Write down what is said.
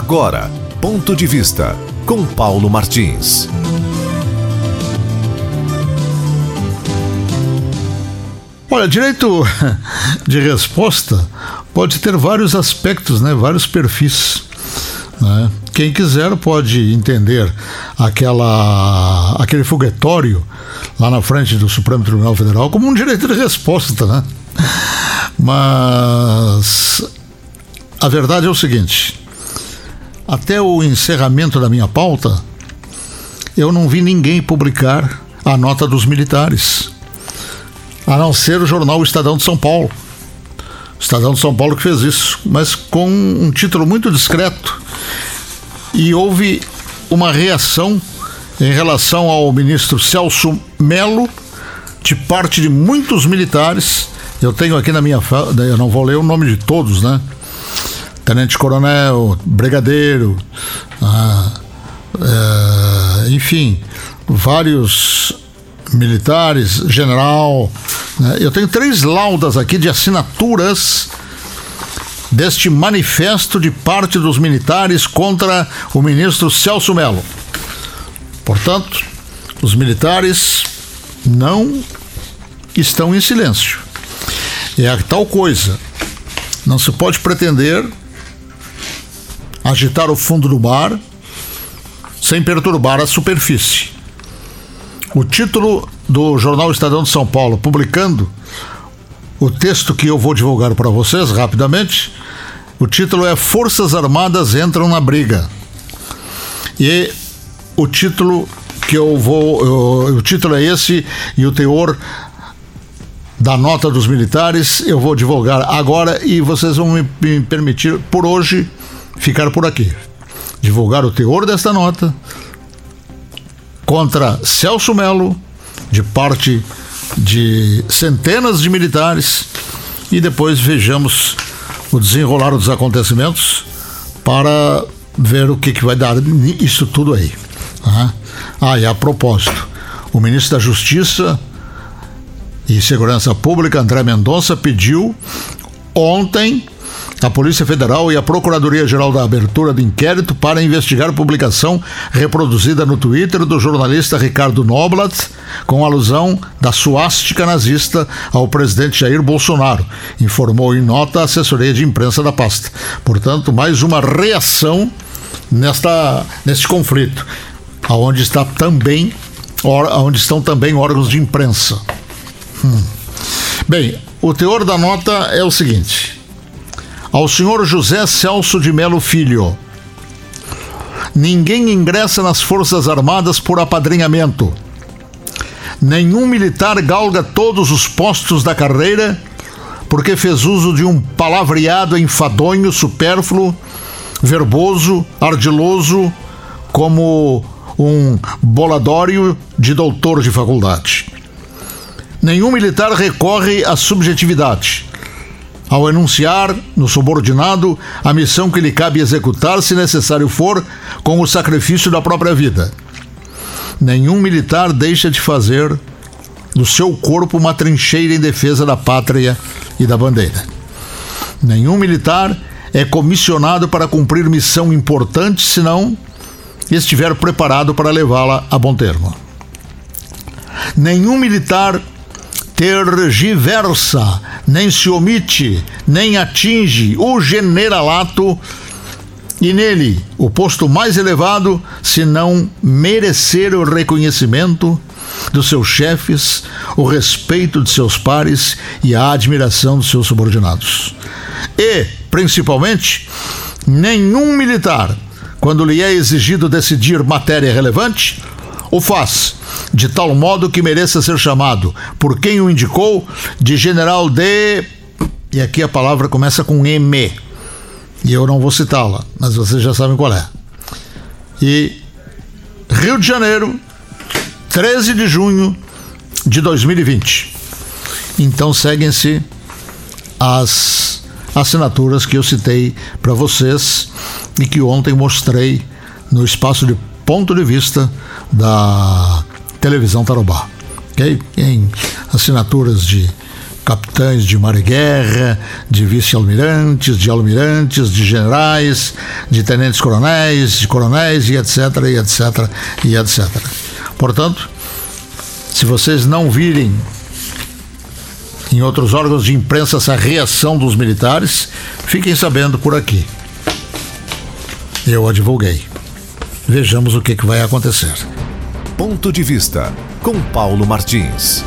Agora, ponto de vista com Paulo Martins. Olha, direito de resposta pode ter vários aspectos, né? vários perfis. Né? Quem quiser pode entender aquela, aquele foguetório lá na frente do Supremo Tribunal Federal como um direito de resposta, né? Mas a verdade é o seguinte: até o encerramento da minha pauta, eu não vi ninguém publicar a nota dos militares, a não ser o jornal Estadão de São Paulo. Estadão de São Paulo que fez isso, mas com um título muito discreto. E houve uma reação em relação ao ministro Celso Melo, de parte de muitos militares. Eu tenho aqui na minha. Eu não vou ler o nome de todos, né? Tenente Coronel, Brigadeiro, ah, é, enfim, vários militares, general. Né? Eu tenho três laudas aqui de assinaturas deste manifesto de parte dos militares contra o ministro Celso Melo. Portanto, os militares não estão em silêncio. É a tal coisa. Não se pode pretender agitar o fundo do mar sem perturbar a superfície. O título do jornal Estadão de São Paulo, publicando o texto que eu vou divulgar para vocês rapidamente, o título é Forças Armadas entram na briga. E o título que eu vou. o título é esse e o teor da nota dos militares eu vou divulgar agora e vocês vão me, me permitir, por hoje, ficar por aqui. Divulgar o teor desta nota contra Celso Melo, de parte de centenas de militares, e depois vejamos o desenrolar dos acontecimentos para ver o que, que vai dar isso tudo aí. Ah, e a propósito, o ministro da Justiça e Segurança Pública, André Mendonça, pediu ontem a Polícia Federal e a Procuradoria-Geral da Abertura do Inquérito para investigar publicação reproduzida no Twitter do jornalista Ricardo Noblat com alusão da suástica nazista ao presidente Jair Bolsonaro, informou em nota a assessoria de imprensa da pasta. Portanto, mais uma reação nesta, neste conflito, aonde está também onde estão também órgãos de imprensa. Hum. Bem, o teor da nota é o seguinte: ao senhor José Celso de Melo Filho, ninguém ingressa nas Forças Armadas por apadrinhamento. Nenhum militar galga todos os postos da carreira porque fez uso de um palavreado enfadonho, supérfluo, verboso, ardiloso, como um boladório de doutor de faculdade. Nenhum militar recorre à subjetividade ao enunciar, no subordinado, a missão que lhe cabe executar, se necessário for, com o sacrifício da própria vida. Nenhum militar deixa de fazer do seu corpo uma trincheira em defesa da pátria e da bandeira. Nenhum militar é comissionado para cumprir missão importante se não estiver preparado para levá-la a bom termo. Nenhum militar tergiversa, nem se omite, nem atinge o generalato e nele o posto mais elevado, se não merecer o reconhecimento dos seus chefes, o respeito de seus pares e a admiração dos seus subordinados. E, principalmente, nenhum militar quando lhe é exigido decidir matéria relevante, o faz de tal modo que mereça ser chamado, por quem o indicou, de general de. E aqui a palavra começa com M. E eu não vou citá-la, mas vocês já sabem qual é. E Rio de Janeiro, 13 de junho de 2020. Então seguem-se as assinaturas que eu citei para vocês e que ontem mostrei no espaço de ponto de vista da televisão Tarobá. Okay? Em assinaturas de capitães de mar-guerra, de vice-almirantes, de almirantes, de generais, de tenentes-coronéis, de coronéis e etc, e etc, e etc. Portanto, se vocês não virem em outros órgãos de imprensa essa reação dos militares, fiquem sabendo por aqui. Eu a divulguei. Vejamos o que, que vai acontecer. Ponto de vista com Paulo Martins.